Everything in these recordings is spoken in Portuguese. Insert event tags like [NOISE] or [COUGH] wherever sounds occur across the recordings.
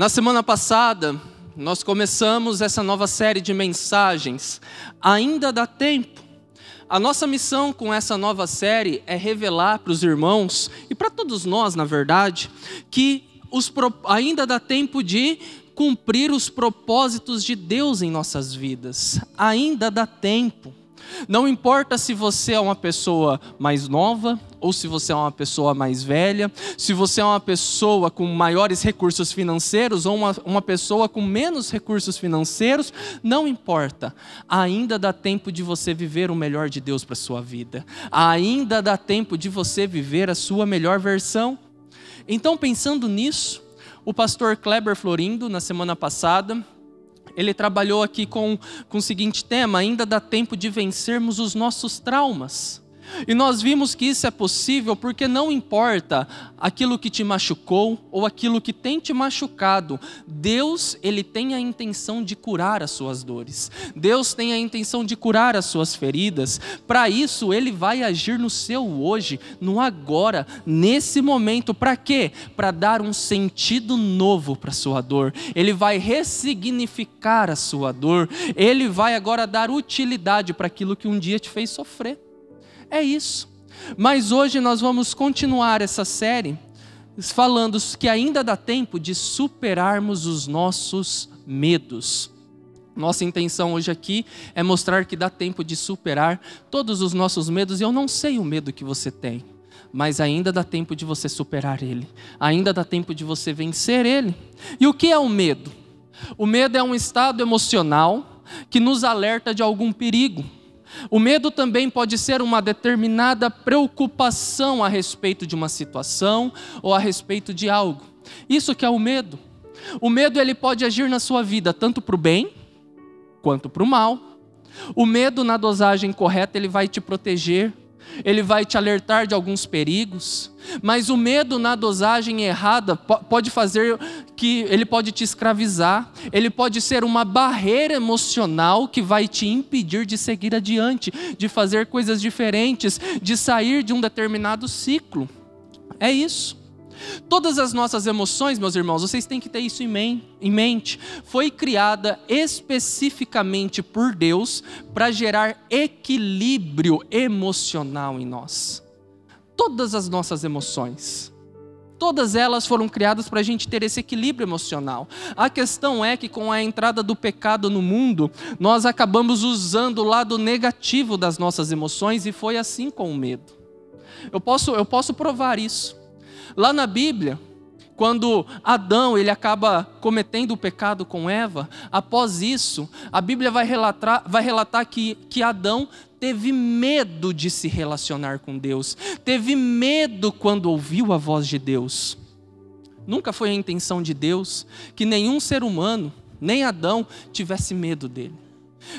Na semana passada, nós começamos essa nova série de mensagens. Ainda dá tempo. A nossa missão com essa nova série é revelar para os irmãos e para todos nós, na verdade, que os, ainda dá tempo de cumprir os propósitos de Deus em nossas vidas. Ainda dá tempo. Não importa se você é uma pessoa mais nova ou se você é uma pessoa mais velha, se você é uma pessoa com maiores recursos financeiros ou uma, uma pessoa com menos recursos financeiros, não importa. Ainda dá tempo de você viver o melhor de Deus para a sua vida. Ainda dá tempo de você viver a sua melhor versão. Então, pensando nisso, o pastor Kleber Florindo, na semana passada, ele trabalhou aqui com, com o seguinte tema: ainda dá tempo de vencermos os nossos traumas. E nós vimos que isso é possível porque não importa aquilo que te machucou ou aquilo que tem te machucado, Deus, ele tem a intenção de curar as suas dores. Deus tem a intenção de curar as suas feridas. Para isso, ele vai agir no seu hoje, no agora, nesse momento. Para quê? Para dar um sentido novo para sua dor. Ele vai ressignificar a sua dor. Ele vai agora dar utilidade para aquilo que um dia te fez sofrer. É isso. Mas hoje nós vamos continuar essa série falando que ainda dá tempo de superarmos os nossos medos. Nossa intenção hoje aqui é mostrar que dá tempo de superar todos os nossos medos, e eu não sei o medo que você tem, mas ainda dá tempo de você superar ele, ainda dá tempo de você vencer ele. E o que é o medo? O medo é um estado emocional que nos alerta de algum perigo. O medo também pode ser uma determinada preocupação a respeito de uma situação ou a respeito de algo. Isso que é o medo. O medo ele pode agir na sua vida tanto para o bem quanto para o mal. O medo na dosagem correta ele vai te proteger ele vai te alertar de alguns perigos, mas o medo na dosagem errada pode fazer que ele pode te escravizar, ele pode ser uma barreira emocional que vai te impedir de seguir adiante, de fazer coisas diferentes, de sair de um determinado ciclo. É isso. Todas as nossas emoções, meus irmãos, vocês têm que ter isso em mente, foi criada especificamente por Deus para gerar equilíbrio emocional em nós. Todas as nossas emoções. Todas elas foram criadas para a gente ter esse equilíbrio emocional. A questão é que, com a entrada do pecado no mundo, nós acabamos usando o lado negativo das nossas emoções e foi assim com o medo. Eu posso, eu posso provar isso. Lá na Bíblia, quando Adão ele acaba cometendo o pecado com Eva, após isso, a Bíblia vai relatar, vai relatar que, que Adão teve medo de se relacionar com Deus, teve medo quando ouviu a voz de Deus. Nunca foi a intenção de Deus que nenhum ser humano, nem Adão, tivesse medo dele.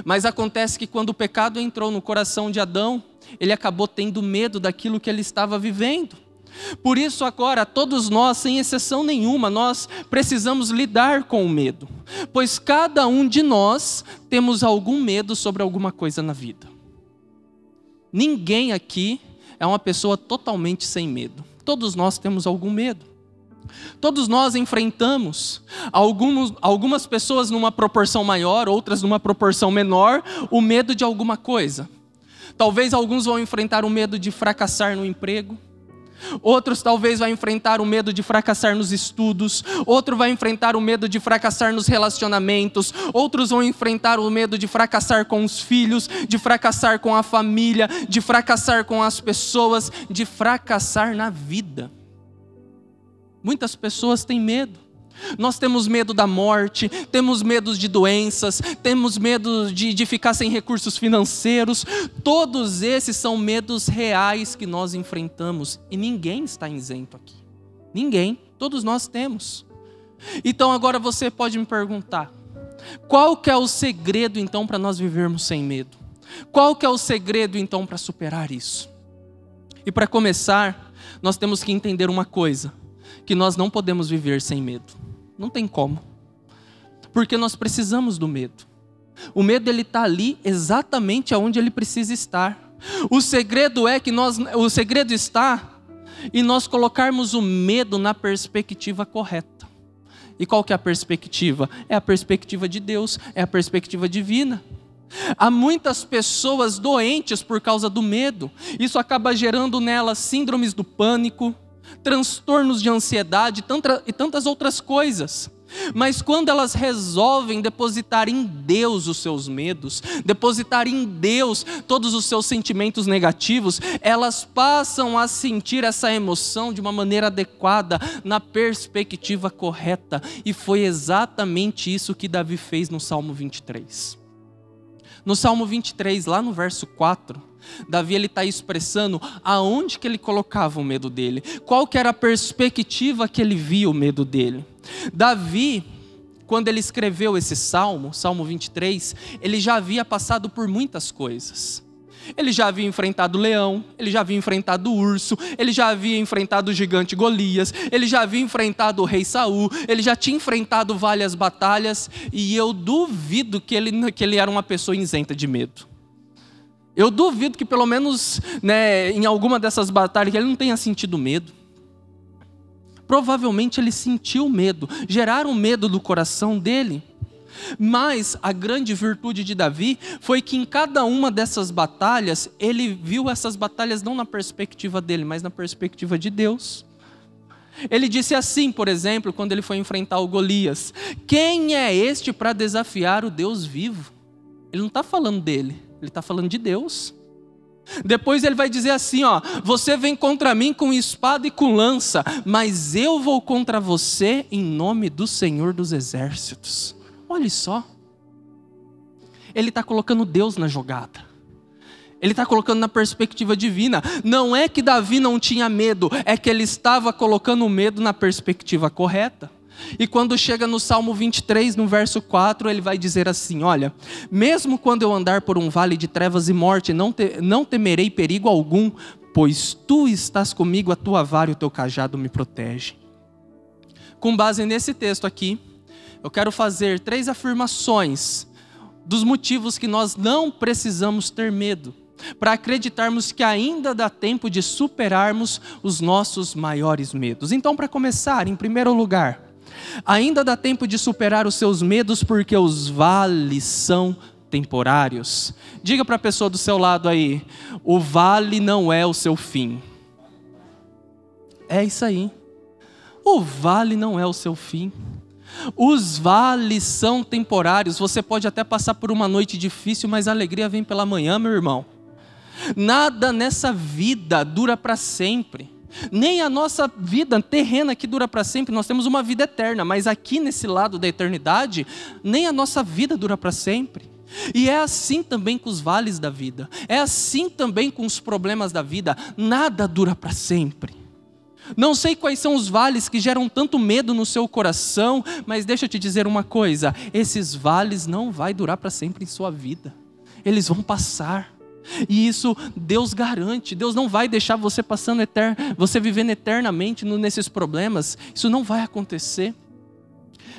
Mas acontece que quando o pecado entrou no coração de Adão, ele acabou tendo medo daquilo que ele estava vivendo. Por isso, agora, todos nós, sem exceção nenhuma, nós precisamos lidar com o medo, pois cada um de nós temos algum medo sobre alguma coisa na vida. Ninguém aqui é uma pessoa totalmente sem medo, todos nós temos algum medo. Todos nós enfrentamos, alguns, algumas pessoas numa proporção maior, outras numa proporção menor, o medo de alguma coisa. Talvez alguns vão enfrentar o medo de fracassar no emprego, Outros talvez vai enfrentar o medo de fracassar nos estudos, outro vai enfrentar o medo de fracassar nos relacionamentos, outros vão enfrentar o medo de fracassar com os filhos, de fracassar com a família, de fracassar com as pessoas, de fracassar na vida. Muitas pessoas têm medo. Nós temos medo da morte, temos medo de doenças, temos medo de, de ficar sem recursos financeiros. Todos esses são medos reais que nós enfrentamos e ninguém está isento aqui. Ninguém, todos nós temos. Então agora você pode me perguntar: qual que é o segredo então para nós vivermos sem medo? Qual que é o segredo então para superar isso? E para começar, nós temos que entender uma coisa: que nós não podemos viver sem medo. Não tem como. Porque nós precisamos do medo. O medo ele está ali exatamente aonde ele precisa estar. O segredo é que nós, o segredo está em nós colocarmos o medo na perspectiva correta. E qual que é a perspectiva? É a perspectiva de Deus, é a perspectiva divina. Há muitas pessoas doentes por causa do medo. Isso acaba gerando nelas síndromes do pânico, transtornos de ansiedade e tantas outras coisas. Mas quando elas resolvem depositar em Deus os seus medos, depositar em Deus todos os seus sentimentos negativos, elas passam a sentir essa emoção de uma maneira adequada, na perspectiva correta. E foi exatamente isso que Davi fez no Salmo 23. No Salmo 23, lá no verso 4, Davi ele está expressando aonde que ele colocava o medo dele, qual que era a perspectiva que ele via o medo dele. Davi, quando ele escreveu esse salmo, Salmo 23, ele já havia passado por muitas coisas. Ele já havia enfrentado o leão, ele já havia enfrentado o urso, ele já havia enfrentado o gigante Golias, ele já havia enfrentado o rei Saul, ele já tinha enfrentado várias batalhas, e eu duvido que ele, que ele era uma pessoa isenta de medo. Eu duvido que pelo menos né, em alguma dessas batalhas ele não tenha sentido medo. Provavelmente ele sentiu medo, geraram medo do coração dele. Mas a grande virtude de Davi foi que em cada uma dessas batalhas, ele viu essas batalhas não na perspectiva dele, mas na perspectiva de Deus. Ele disse assim, por exemplo, quando ele foi enfrentar o Golias: Quem é este para desafiar o Deus vivo? Ele não está falando dele, ele está falando de Deus. Depois ele vai dizer assim: ó, você vem contra mim com espada e com lança, mas eu vou contra você em nome do Senhor dos Exércitos. Olha só. Ele está colocando Deus na jogada. Ele está colocando na perspectiva divina. Não é que Davi não tinha medo, é que ele estava colocando o medo na perspectiva correta. E quando chega no Salmo 23, no verso 4, ele vai dizer assim: Olha, mesmo quando eu andar por um vale de trevas e morte, não, te, não temerei perigo algum, pois tu estás comigo, a tua vara e o teu cajado me protege. Com base nesse texto aqui, eu quero fazer três afirmações dos motivos que nós não precisamos ter medo, para acreditarmos que ainda dá tempo de superarmos os nossos maiores medos. Então, para começar, em primeiro lugar, Ainda dá tempo de superar os seus medos, porque os vales são temporários. Diga para a pessoa do seu lado aí: o vale não é o seu fim. É isso aí. O vale não é o seu fim. Os vales são temporários. Você pode até passar por uma noite difícil, mas a alegria vem pela manhã, meu irmão. Nada nessa vida dura para sempre. Nem a nossa vida terrena que dura para sempre, nós temos uma vida eterna, mas aqui nesse lado da eternidade, nem a nossa vida dura para sempre. E é assim também com os vales da vida, é assim também com os problemas da vida, nada dura para sempre. Não sei quais são os vales que geram tanto medo no seu coração, mas deixa eu te dizer uma coisa: esses vales não vai durar para sempre em sua vida. Eles vão passar. E isso Deus garante. Deus não vai deixar você passando você vivendo eternamente nesses problemas. Isso não vai acontecer.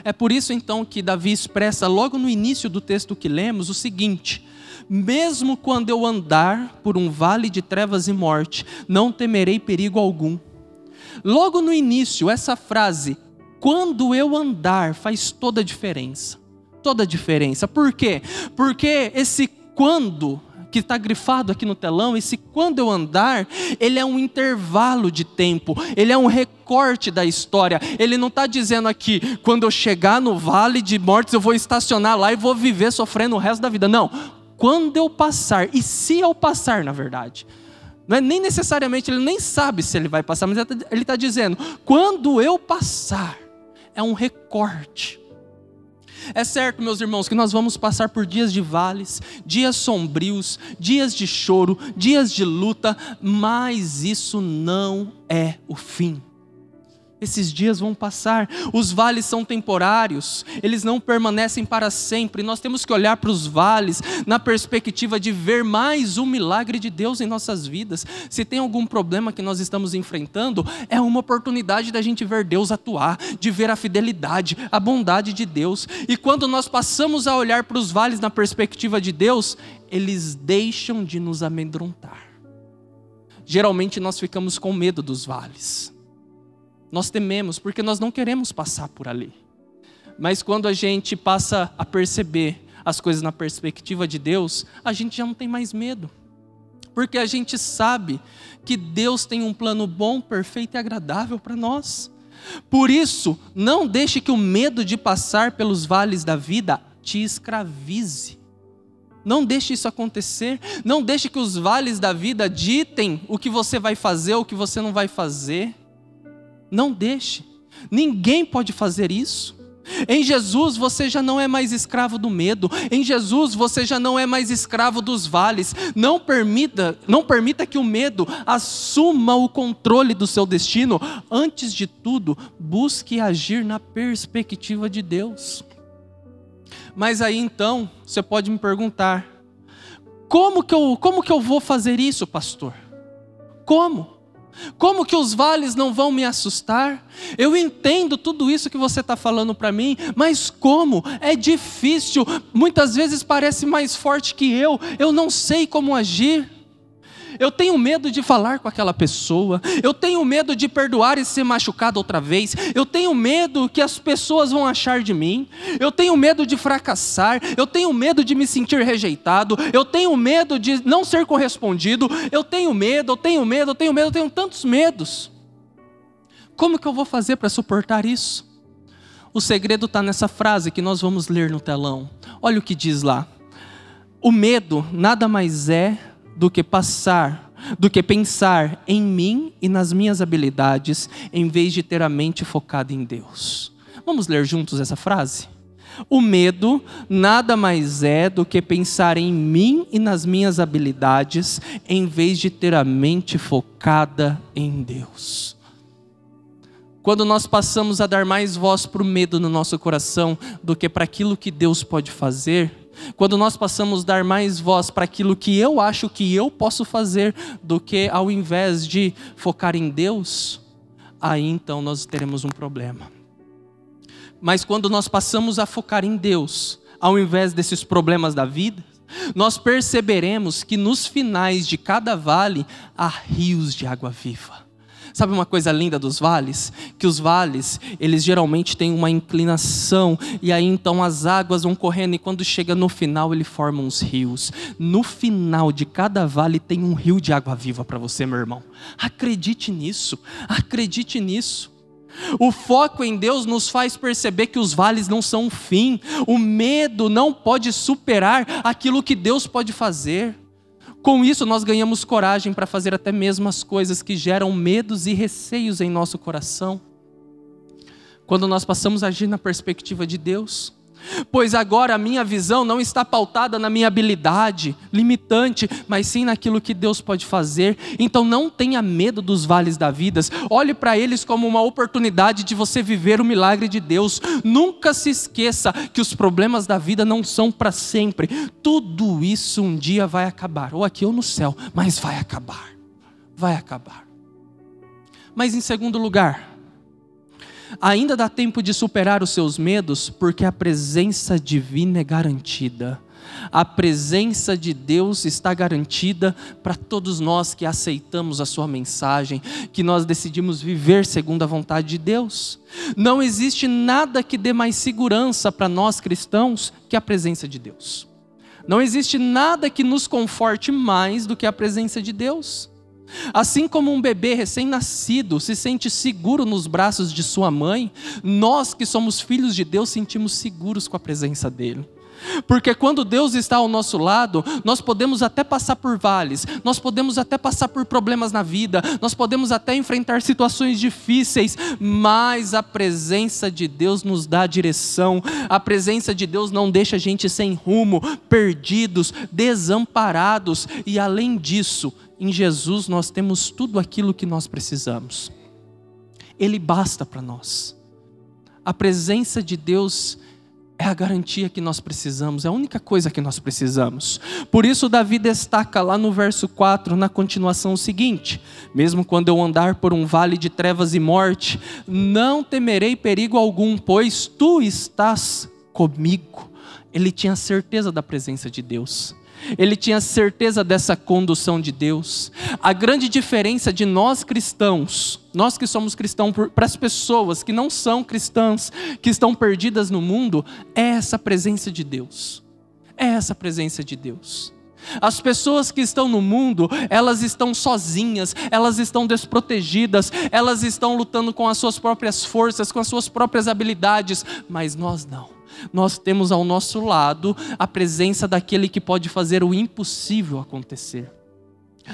É por isso então que Davi expressa logo no início do texto que lemos o seguinte: Mesmo quando eu andar por um vale de trevas e morte, não temerei perigo algum. Logo no início, essa frase, quando eu andar, faz toda a diferença. Toda a diferença. Por quê? Porque esse quando que está grifado aqui no telão, esse quando eu andar, ele é um intervalo de tempo, ele é um recorte da história. Ele não está dizendo aqui, quando eu chegar no vale de mortes, eu vou estacionar lá e vou viver sofrendo o resto da vida. Não. Quando eu passar, e se eu passar, na verdade. Não é nem necessariamente, ele nem sabe se ele vai passar, mas ele está dizendo, quando eu passar, é um recorte é certo, meus irmãos, que nós vamos passar por dias de vales, dias sombrios, dias de choro, dias de luta, mas isso não é o fim. Esses dias vão passar, os vales são temporários, eles não permanecem para sempre. Nós temos que olhar para os vales na perspectiva de ver mais um milagre de Deus em nossas vidas. Se tem algum problema que nós estamos enfrentando, é uma oportunidade da gente ver Deus atuar, de ver a fidelidade, a bondade de Deus. E quando nós passamos a olhar para os vales na perspectiva de Deus, eles deixam de nos amedrontar. Geralmente nós ficamos com medo dos vales nós tememos porque nós não queremos passar por ali. Mas quando a gente passa a perceber as coisas na perspectiva de Deus, a gente já não tem mais medo. Porque a gente sabe que Deus tem um plano bom, perfeito e agradável para nós. Por isso, não deixe que o medo de passar pelos vales da vida te escravize. Não deixe isso acontecer. Não deixe que os vales da vida ditem o que você vai fazer ou o que você não vai fazer. Não deixe. Ninguém pode fazer isso. Em Jesus você já não é mais escravo do medo. Em Jesus você já não é mais escravo dos vales. Não permita, não permita que o medo assuma o controle do seu destino. Antes de tudo, busque agir na perspectiva de Deus. Mas aí então, você pode me perguntar: como que eu, como que eu vou fazer isso, pastor? Como? Como que os vales não vão me assustar? Eu entendo tudo isso que você está falando para mim, mas como? É difícil, muitas vezes parece mais forte que eu, eu não sei como agir. Eu tenho medo de falar com aquela pessoa, eu tenho medo de perdoar e ser machucado outra vez, eu tenho medo que as pessoas vão achar de mim, eu tenho medo de fracassar, eu tenho medo de me sentir rejeitado, eu tenho medo de não ser correspondido, eu tenho medo, eu tenho medo, eu tenho medo, eu tenho tantos medos. Como que eu vou fazer para suportar isso? O segredo está nessa frase que nós vamos ler no telão. Olha o que diz lá. O medo nada mais é do que passar, do que pensar em mim e nas minhas habilidades, em vez de ter a mente focada em Deus. Vamos ler juntos essa frase? O medo nada mais é do que pensar em mim e nas minhas habilidades, em vez de ter a mente focada em Deus. Quando nós passamos a dar mais voz para o medo no nosso coração do que para aquilo que Deus pode fazer, quando nós passamos a dar mais voz para aquilo que eu acho que eu posso fazer, do que ao invés de focar em Deus, aí então nós teremos um problema. Mas quando nós passamos a focar em Deus, ao invés desses problemas da vida, nós perceberemos que nos finais de cada vale há rios de água viva. Sabe uma coisa linda dos vales? Que os vales, eles geralmente têm uma inclinação, e aí então as águas vão correndo, e quando chega no final, ele forma uns rios. No final de cada vale tem um rio de água viva para você, meu irmão. Acredite nisso, acredite nisso. O foco em Deus nos faz perceber que os vales não são o fim, o medo não pode superar aquilo que Deus pode fazer. Com isso, nós ganhamos coragem para fazer até mesmo as coisas que geram medos e receios em nosso coração. Quando nós passamos a agir na perspectiva de Deus, Pois agora a minha visão não está pautada na minha habilidade limitante, mas sim naquilo que Deus pode fazer. Então não tenha medo dos vales da vida. Olhe para eles como uma oportunidade de você viver o milagre de Deus. Nunca se esqueça que os problemas da vida não são para sempre. Tudo isso um dia vai acabar, ou aqui ou no céu, mas vai acabar. Vai acabar. Mas em segundo lugar, Ainda dá tempo de superar os seus medos, porque a presença divina é garantida. A presença de Deus está garantida para todos nós que aceitamos a Sua mensagem, que nós decidimos viver segundo a vontade de Deus. Não existe nada que dê mais segurança para nós cristãos que a presença de Deus. Não existe nada que nos conforte mais do que a presença de Deus. Assim como um bebê recém-nascido se sente seguro nos braços de sua mãe, nós que somos filhos de Deus sentimos seguros com a presença dele. Porque quando Deus está ao nosso lado, nós podemos até passar por vales, nós podemos até passar por problemas na vida, nós podemos até enfrentar situações difíceis, mas a presença de Deus nos dá direção, a presença de Deus não deixa a gente sem rumo, perdidos, desamparados, e além disso, em Jesus nós temos tudo aquilo que nós precisamos. Ele basta para nós. A presença de Deus é a garantia que nós precisamos, é a única coisa que nós precisamos. Por isso, Davi destaca lá no verso 4, na continuação, o seguinte: Mesmo quando eu andar por um vale de trevas e morte, não temerei perigo algum, pois tu estás comigo. Ele tinha certeza da presença de Deus ele tinha certeza dessa condução de Deus. A grande diferença de nós cristãos nós que somos cristãos, para as pessoas que não são cristãs, que estão perdidas no mundo, é essa presença de Deus. É essa presença de Deus. As pessoas que estão no mundo, elas estão sozinhas, elas estão desprotegidas, elas estão lutando com as suas próprias forças, com as suas próprias habilidades, mas nós não. Nós temos ao nosso lado a presença daquele que pode fazer o impossível acontecer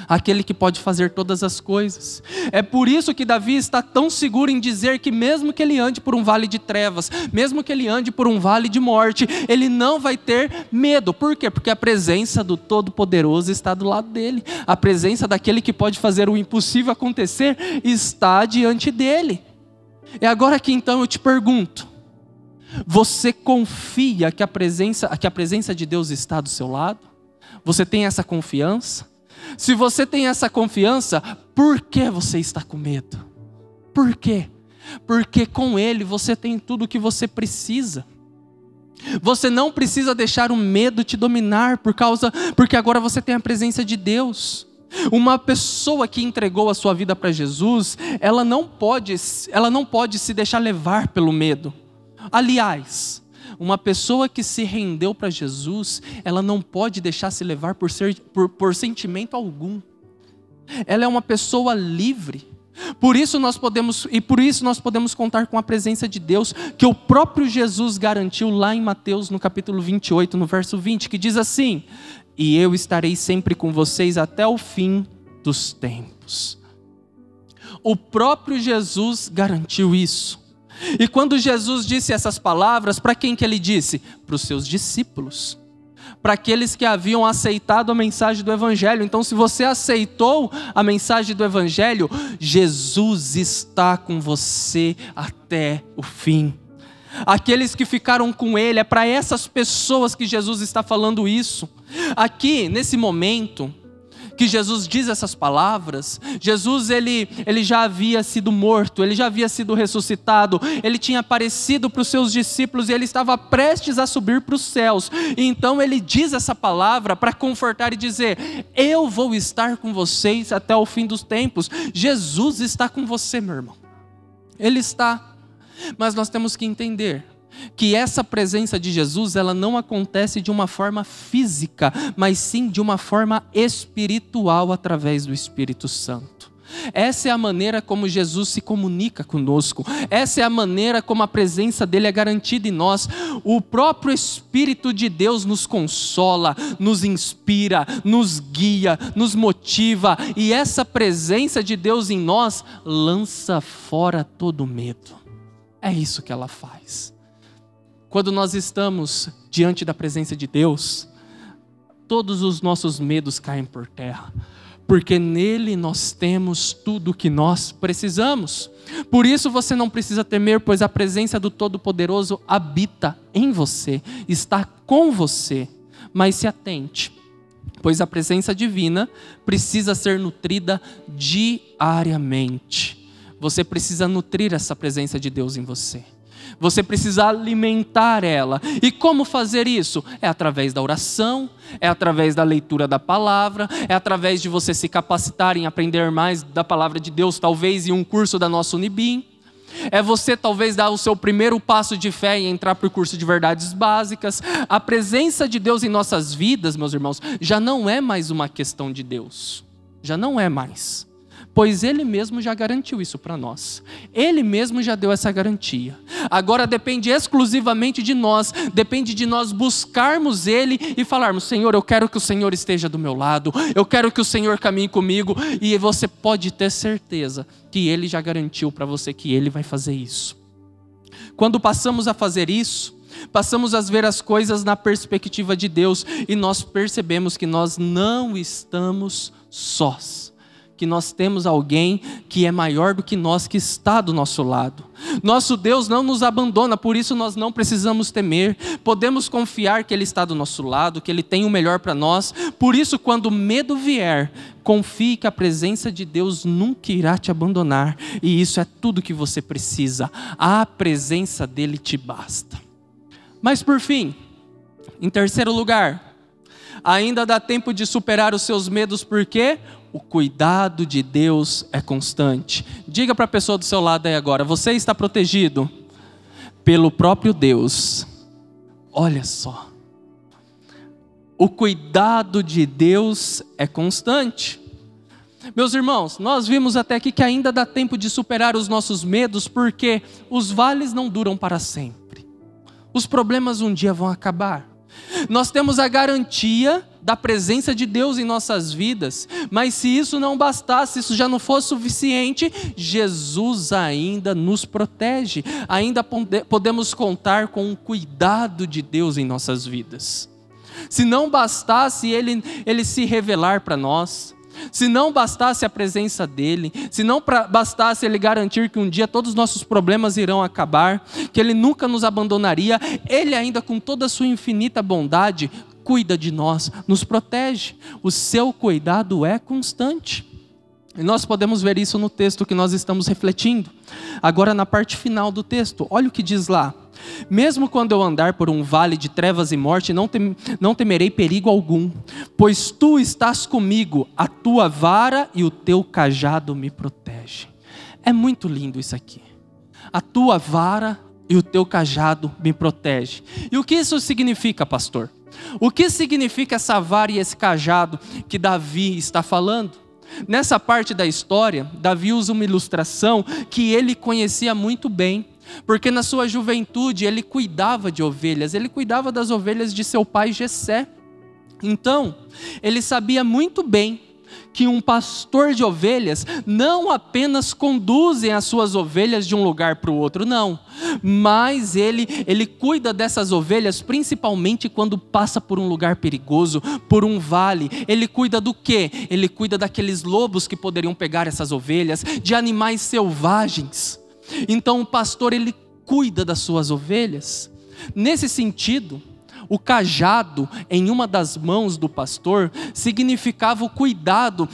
aquele que pode fazer todas as coisas. É por isso que Davi está tão seguro em dizer que, mesmo que ele ande por um vale de trevas, mesmo que ele ande por um vale de morte, ele não vai ter medo. Por quê? Porque a presença do Todo-Poderoso está do lado dele, a presença daquele que pode fazer o impossível acontecer está diante dele. É agora que então eu te pergunto. Você confia que a presença, que a presença de Deus está do seu lado? Você tem essa confiança? Se você tem essa confiança, por que você está com medo? Por quê? Porque com Ele você tem tudo o que você precisa. Você não precisa deixar o medo te dominar por causa, porque agora você tem a presença de Deus. Uma pessoa que entregou a sua vida para Jesus, ela não pode, ela não pode se deixar levar pelo medo. Aliás, uma pessoa que se rendeu para Jesus, ela não pode deixar se levar por, ser, por, por sentimento algum. Ela é uma pessoa livre. Por isso nós podemos e por isso nós podemos contar com a presença de Deus que o próprio Jesus garantiu lá em Mateus no capítulo 28, no verso 20, que diz assim: "E eu estarei sempre com vocês até o fim dos tempos". O próprio Jesus garantiu isso. E quando Jesus disse essas palavras, para quem que ele disse? Para os seus discípulos. Para aqueles que haviam aceitado a mensagem do Evangelho. Então, se você aceitou a mensagem do Evangelho, Jesus está com você até o fim. Aqueles que ficaram com Ele, é para essas pessoas que Jesus está falando isso. Aqui, nesse momento, que Jesus diz essas palavras, Jesus ele, ele já havia sido morto, ele já havia sido ressuscitado, ele tinha aparecido para os seus discípulos e ele estava prestes a subir para os céus. E então ele diz essa palavra para confortar e dizer: Eu vou estar com vocês até o fim dos tempos. Jesus está com você, meu irmão. Ele está. Mas nós temos que entender que essa presença de Jesus ela não acontece de uma forma física, mas sim de uma forma espiritual através do Espírito Santo. Essa é a maneira como Jesus se comunica conosco. Essa é a maneira como a presença dele é garantida em nós. O próprio Espírito de Deus nos consola, nos inspira, nos guia, nos motiva, e essa presença de Deus em nós lança fora todo medo. É isso que ela faz. Quando nós estamos diante da presença de Deus, todos os nossos medos caem por terra, porque nele nós temos tudo o que nós precisamos. Por isso você não precisa temer, pois a presença do Todo-Poderoso habita em você, está com você. Mas se atente, pois a presença divina precisa ser nutrida diariamente. Você precisa nutrir essa presença de Deus em você. Você precisa alimentar ela. E como fazer isso? É através da oração, é através da leitura da palavra, é através de você se capacitar em aprender mais da palavra de Deus, talvez em um curso da nossa Unibim. É você talvez dar o seu primeiro passo de fé e entrar para o curso de verdades básicas. A presença de Deus em nossas vidas, meus irmãos, já não é mais uma questão de Deus. Já não é mais pois Ele mesmo já garantiu isso para nós. Ele mesmo já deu essa garantia. Agora depende exclusivamente de nós, depende de nós buscarmos Ele e falarmos: Senhor, eu quero que o Senhor esteja do meu lado, eu quero que o Senhor caminhe comigo, e você pode ter certeza que Ele já garantiu para você que Ele vai fazer isso. Quando passamos a fazer isso, passamos a ver as coisas na perspectiva de Deus e nós percebemos que nós não estamos sós que nós temos alguém que é maior do que nós, que está do nosso lado. Nosso Deus não nos abandona, por isso nós não precisamos temer. Podemos confiar que Ele está do nosso lado, que Ele tem o melhor para nós. Por isso, quando o medo vier, confie que a presença de Deus nunca irá te abandonar. E isso é tudo que você precisa. A presença dEle te basta. Mas por fim, em terceiro lugar, ainda dá tempo de superar os seus medos, porque o cuidado de Deus é constante. Diga para a pessoa do seu lado aí agora: você está protegido pelo próprio Deus. Olha só. O cuidado de Deus é constante. Meus irmãos, nós vimos até aqui que ainda dá tempo de superar os nossos medos, porque os vales não duram para sempre. Os problemas um dia vão acabar. Nós temos a garantia da presença de Deus em nossas vidas, mas se isso não bastasse, isso já não fosse suficiente, Jesus ainda nos protege, ainda podemos contar com o cuidado de Deus em nossas vidas. Se não bastasse ele, ele se revelar para nós, se não bastasse a presença dele, se não bastasse ele garantir que um dia todos os nossos problemas irão acabar, que ele nunca nos abandonaria, ele ainda com toda a sua infinita bondade cuida de nós, nos protege. O seu cuidado é constante. E nós podemos ver isso no texto que nós estamos refletindo. Agora, na parte final do texto, olha o que diz lá. Mesmo quando eu andar por um vale de trevas e morte, não, tem, não temerei perigo algum, pois tu estás comigo, a tua vara e o teu cajado me protegem. É muito lindo isso aqui. A tua vara e o teu cajado me protege. E o que isso significa, pastor? O que significa essa vara e esse cajado que Davi está falando? Nessa parte da história, Davi usa uma ilustração que ele conhecia muito bem porque na sua juventude ele cuidava de ovelhas, ele cuidava das ovelhas de seu pai Jessé. Então, ele sabia muito bem que um pastor de ovelhas não apenas conduzem as suas ovelhas de um lugar para o outro, não, mas ele ele cuida dessas ovelhas principalmente quando passa por um lugar perigoso, por um vale. Ele cuida do quê? Ele cuida daqueles lobos que poderiam pegar essas ovelhas, de animais selvagens. Então o pastor ele cuida das suas ovelhas. Nesse sentido, o cajado em uma das mãos do pastor significava o cuidado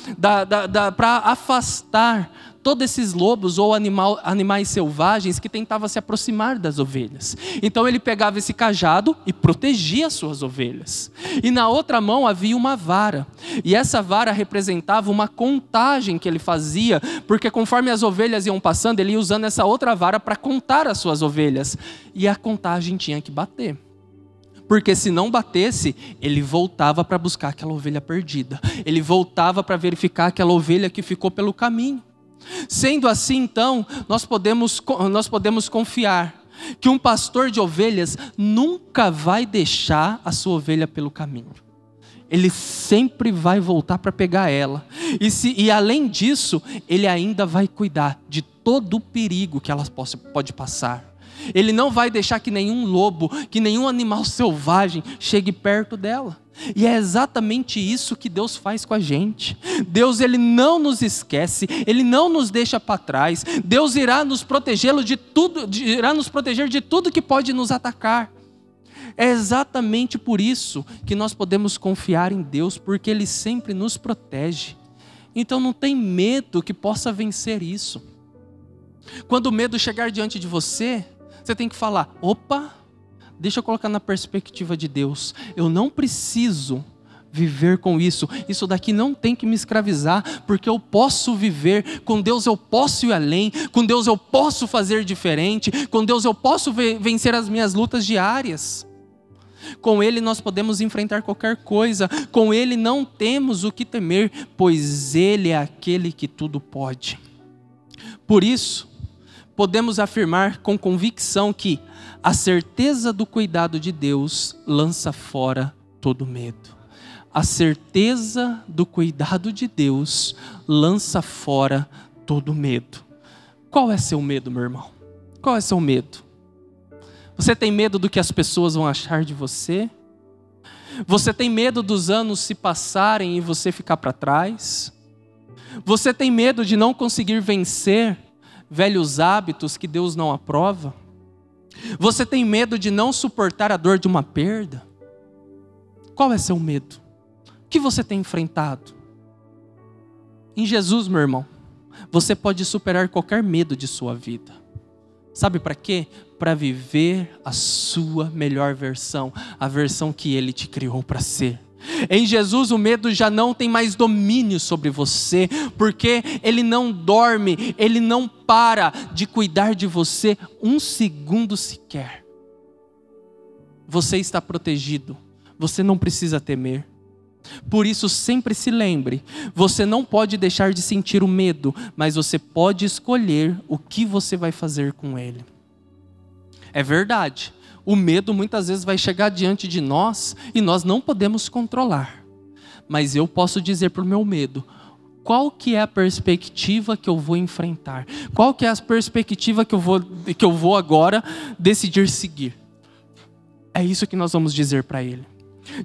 para afastar todos esses lobos ou animal, animais selvagens que tentavam se aproximar das ovelhas. Então ele pegava esse cajado e protegia as suas ovelhas. E na outra mão havia uma vara. E essa vara representava uma contagem que ele fazia, porque conforme as ovelhas iam passando, ele ia usando essa outra vara para contar as suas ovelhas. E a contagem tinha que bater porque se não batesse, ele voltava para buscar aquela ovelha perdida, ele voltava para verificar aquela ovelha que ficou pelo caminho. Sendo assim, então, nós podemos, nós podemos confiar que um pastor de ovelhas nunca vai deixar a sua ovelha pelo caminho. Ele sempre vai voltar para pegar ela. E, se, e além disso, ele ainda vai cuidar de todo o perigo que ela possa, pode passar. Ele não vai deixar que nenhum lobo, que nenhum animal [LAUGHS] selvagem chegue perto dela. E é exatamente isso que Deus faz com a gente. Deus ele não nos esquece, ele não nos deixa para trás. Deus irá nos protegê-lo de tudo, irá nos proteger de tudo que pode nos atacar. É exatamente por isso que nós podemos confiar em Deus, porque ele sempre nos protege. Então não tem medo que possa vencer isso. Quando o medo chegar diante de você, você tem que falar: opa, deixa eu colocar na perspectiva de Deus. Eu não preciso viver com isso. Isso daqui não tem que me escravizar, porque eu posso viver. Com Deus eu posso ir além. Com Deus eu posso fazer diferente. Com Deus eu posso vencer as minhas lutas diárias. Com Ele nós podemos enfrentar qualquer coisa. Com Ele não temos o que temer, pois Ele é aquele que tudo pode. Por isso, podemos afirmar com convicção que a certeza do cuidado de Deus lança fora todo medo. A certeza do cuidado de Deus lança fora todo medo. Qual é seu medo, meu irmão? Qual é seu medo? Você tem medo do que as pessoas vão achar de você? Você tem medo dos anos se passarem e você ficar para trás? Você tem medo de não conseguir vencer velhos hábitos que Deus não aprova? Você tem medo de não suportar a dor de uma perda? Qual é seu medo? O que você tem enfrentado? Em Jesus, meu irmão, você pode superar qualquer medo de sua vida. Sabe para quê? Para viver a sua melhor versão, a versão que Ele te criou para ser. Em Jesus o medo já não tem mais domínio sobre você, porque ele não dorme, ele não para de cuidar de você um segundo sequer. Você está protegido, você não precisa temer. Por isso, sempre se lembre: você não pode deixar de sentir o medo, mas você pode escolher o que você vai fazer com ele. É verdade, o medo muitas vezes vai chegar diante de nós e nós não podemos controlar. Mas eu posso dizer para o meu medo: qual que é a perspectiva que eu vou enfrentar? Qual que é a perspectiva que eu vou, que eu vou agora decidir seguir? É isso que nós vamos dizer para ele.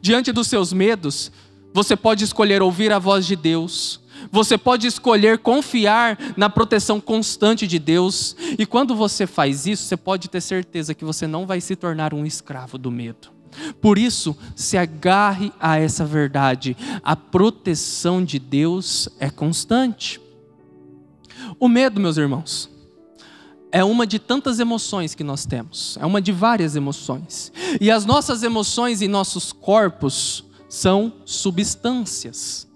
Diante dos seus medos, você pode escolher ouvir a voz de Deus. Você pode escolher confiar na proteção constante de Deus. E quando você faz isso, você pode ter certeza que você não vai se tornar um escravo do medo. Por isso, se agarre a essa verdade. A proteção de Deus é constante. O medo, meus irmãos, é uma de tantas emoções que nós temos. É uma de várias emoções. E as nossas emoções e nossos corpos são substâncias.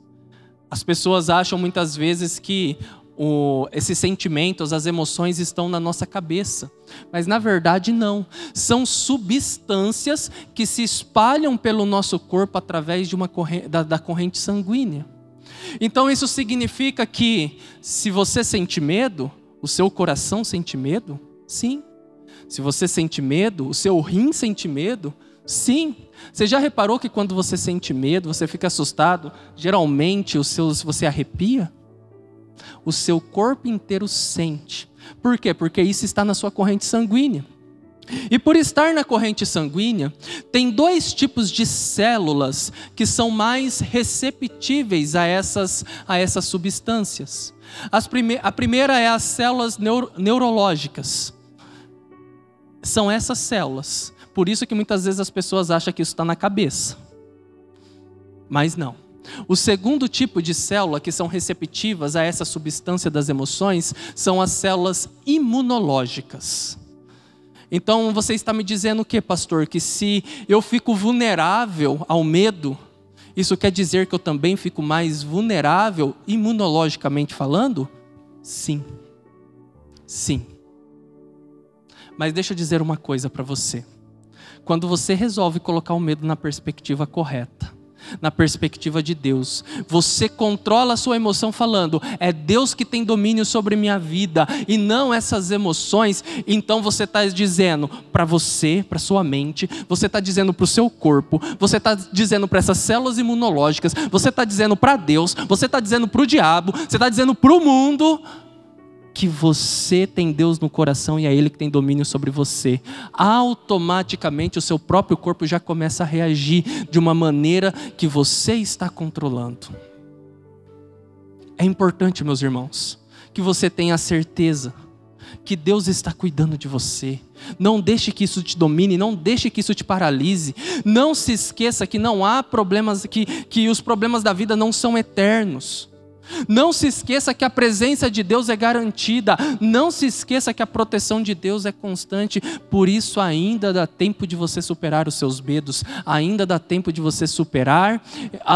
As pessoas acham muitas vezes que o, esses sentimentos, as emoções estão na nossa cabeça, mas na verdade não. São substâncias que se espalham pelo nosso corpo através de uma corrente, da, da corrente sanguínea. Então isso significa que se você sente medo, o seu coração sente medo? Sim. Se você sente medo, o seu rim sente medo? Sim. Você já reparou que quando você sente medo, você fica assustado, geralmente os seus você arrepia? O seu corpo inteiro sente. Por quê? Porque isso está na sua corrente sanguínea. E por estar na corrente sanguínea, tem dois tipos de células que são mais receptíveis a essas, a essas substâncias. Prime a primeira é as células neuro neurológicas. São essas células por isso que muitas vezes as pessoas acham que isso está na cabeça. Mas não. O segundo tipo de célula que são receptivas a essa substância das emoções são as células imunológicas. Então você está me dizendo o que, pastor? Que se eu fico vulnerável ao medo, isso quer dizer que eu também fico mais vulnerável imunologicamente falando? Sim. Sim. Mas deixa eu dizer uma coisa para você. Quando você resolve colocar o medo na perspectiva correta, na perspectiva de Deus. Você controla a sua emoção falando, é Deus que tem domínio sobre minha vida e não essas emoções. Então você está dizendo para você, para sua mente, você está dizendo para o seu corpo, você está dizendo para essas células imunológicas, você está dizendo para Deus, você está dizendo para o diabo, você está dizendo para o mundo que você tem Deus no coração e é Ele que tem domínio sobre você, automaticamente o seu próprio corpo já começa a reagir de uma maneira que você está controlando. É importante, meus irmãos, que você tenha certeza que Deus está cuidando de você. Não deixe que isso te domine, não deixe que isso te paralise. Não se esqueça que não há problemas, que, que os problemas da vida não são eternos. Não se esqueça que a presença de Deus é garantida. Não se esqueça que a proteção de Deus é constante. Por isso, ainda dá tempo de você superar os seus medos. Ainda dá tempo de você superar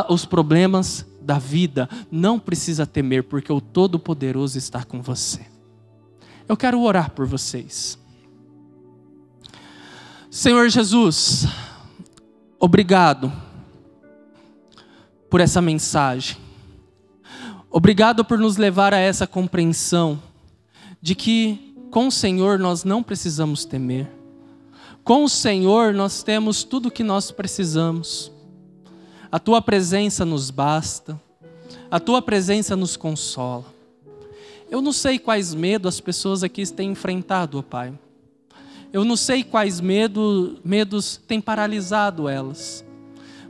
os problemas da vida. Não precisa temer, porque o Todo-Poderoso está com você. Eu quero orar por vocês. Senhor Jesus, obrigado por essa mensagem. Obrigado por nos levar a essa compreensão de que com o Senhor nós não precisamos temer. Com o Senhor nós temos tudo o que nós precisamos. A tua presença nos basta. A tua presença nos consola. Eu não sei quais medos as pessoas aqui têm enfrentado, ó Pai. Eu não sei quais medo, medos têm paralisado elas.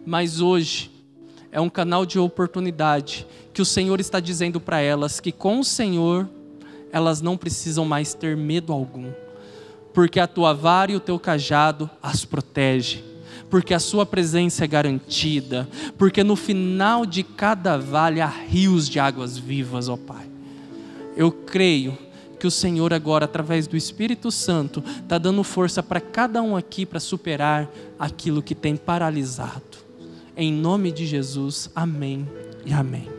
Mas hoje é um canal de oportunidade que o Senhor está dizendo para elas que com o Senhor elas não precisam mais ter medo algum, porque a tua vara e o teu cajado as protege, porque a sua presença é garantida, porque no final de cada vale há rios de águas vivas, ó Pai. Eu creio que o Senhor agora, através do Espírito Santo, está dando força para cada um aqui para superar aquilo que tem paralisado. Em nome de Jesus, amém e amém.